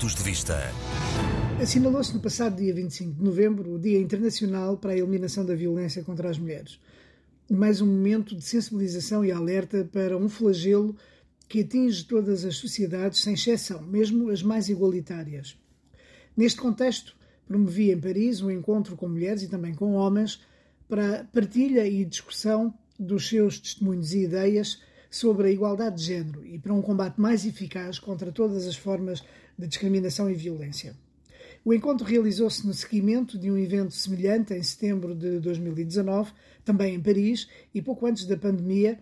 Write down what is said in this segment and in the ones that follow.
Pontos de Vista. Assinalou-se no passado dia 25 de novembro o Dia Internacional para a Eliminação da Violência contra as Mulheres. Mais um momento de sensibilização e alerta para um flagelo que atinge todas as sociedades, sem exceção, mesmo as mais igualitárias. Neste contexto, promovi em Paris um encontro com mulheres e também com homens para partilha e discussão dos seus testemunhos e ideias sobre a igualdade de género e para um combate mais eficaz contra todas as formas de discriminação e violência. O encontro realizou-se no seguimento de um evento semelhante em setembro de 2019, também em Paris, e pouco antes da pandemia,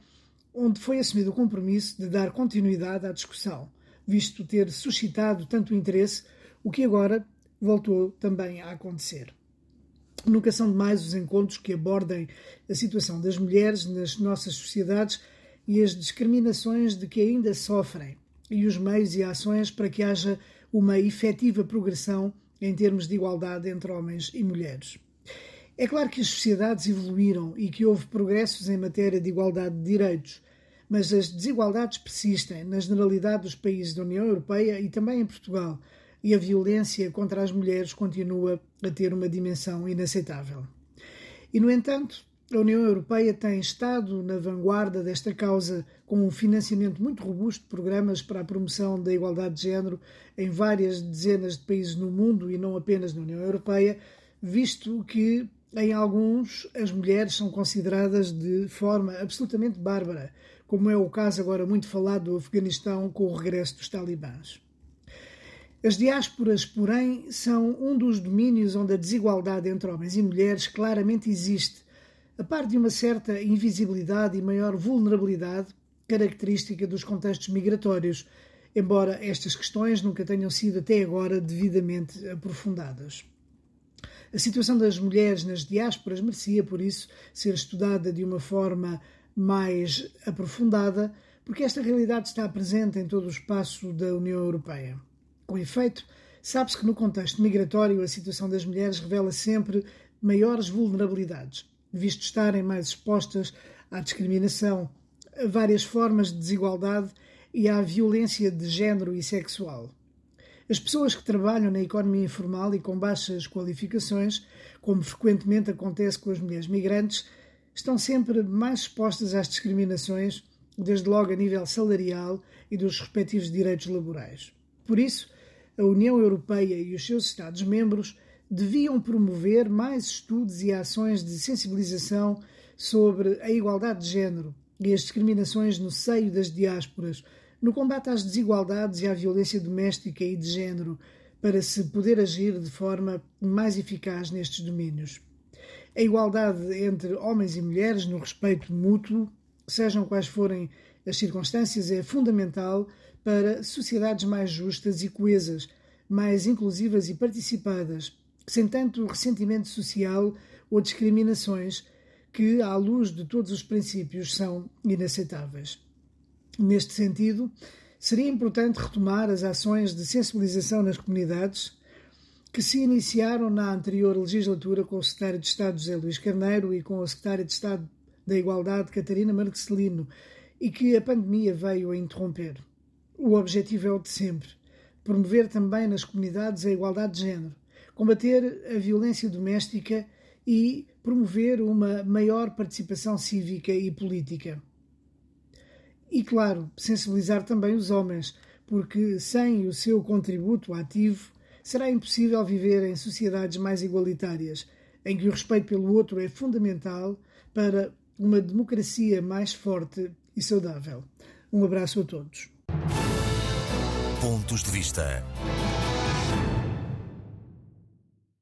onde foi assumido o compromisso de dar continuidade à discussão, visto ter suscitado tanto interesse, o que agora voltou também a acontecer. Nunca são demais os encontros que abordem a situação das mulheres nas nossas sociedades e as discriminações de que ainda sofrem, e os meios e ações para que haja uma efetiva progressão em termos de igualdade entre homens e mulheres. É claro que as sociedades evoluíram e que houve progressos em matéria de igualdade de direitos, mas as desigualdades persistem na generalidade dos países da União Europeia e também em Portugal, e a violência contra as mulheres continua a ter uma dimensão inaceitável. E, no entanto, a União Europeia tem estado na vanguarda desta causa com um financiamento muito robusto de programas para a promoção da igualdade de género em várias dezenas de países no mundo e não apenas na União Europeia, visto que em alguns as mulheres são consideradas de forma absolutamente bárbara, como é o caso agora muito falado do Afeganistão com o regresso dos talibãs. As diásporas, porém, são um dos domínios onde a desigualdade entre homens e mulheres claramente existe a par de uma certa invisibilidade e maior vulnerabilidade característica dos contextos migratórios, embora estas questões nunca tenham sido até agora devidamente aprofundadas. A situação das mulheres nas diásporas merecia, por isso, ser estudada de uma forma mais aprofundada, porque esta realidade está presente em todo o espaço da União Europeia. Com efeito, sabe-se que no contexto migratório a situação das mulheres revela sempre maiores vulnerabilidades visto estarem mais expostas à discriminação, a várias formas de desigualdade e à violência de género e sexual. As pessoas que trabalham na economia informal e com baixas qualificações, como frequentemente acontece com as mulheres migrantes, estão sempre mais expostas às discriminações, desde logo a nível salarial e dos respectivos direitos laborais. Por isso, a União Europeia e os seus Estados-membros deviam promover mais estudos e ações de sensibilização sobre a igualdade de género e as discriminações no seio das diásporas, no combate às desigualdades e à violência doméstica e de género, para se poder agir de forma mais eficaz nestes domínios. A igualdade entre homens e mulheres no respeito mútuo, sejam quais forem as circunstâncias, é fundamental para sociedades mais justas e coesas, mais inclusivas e participadas, sem tanto ressentimento social ou discriminações que, à luz de todos os princípios, são inaceitáveis. Neste sentido, seria importante retomar as ações de sensibilização nas comunidades que se iniciaram na anterior legislatura com o secretário de Estado José Luís Carneiro e com a secretária de Estado da Igualdade Catarina Marcelino e que a pandemia veio a interromper. O objetivo é o de sempre: promover também nas comunidades a igualdade de género, combater a violência doméstica e promover uma maior participação cívica e política. E, claro, sensibilizar também os homens, porque sem o seu contributo ativo será impossível viver em sociedades mais igualitárias, em que o respeito pelo outro é fundamental para uma democracia mais forte e saudável. Um abraço a todos. Pontos de Vista.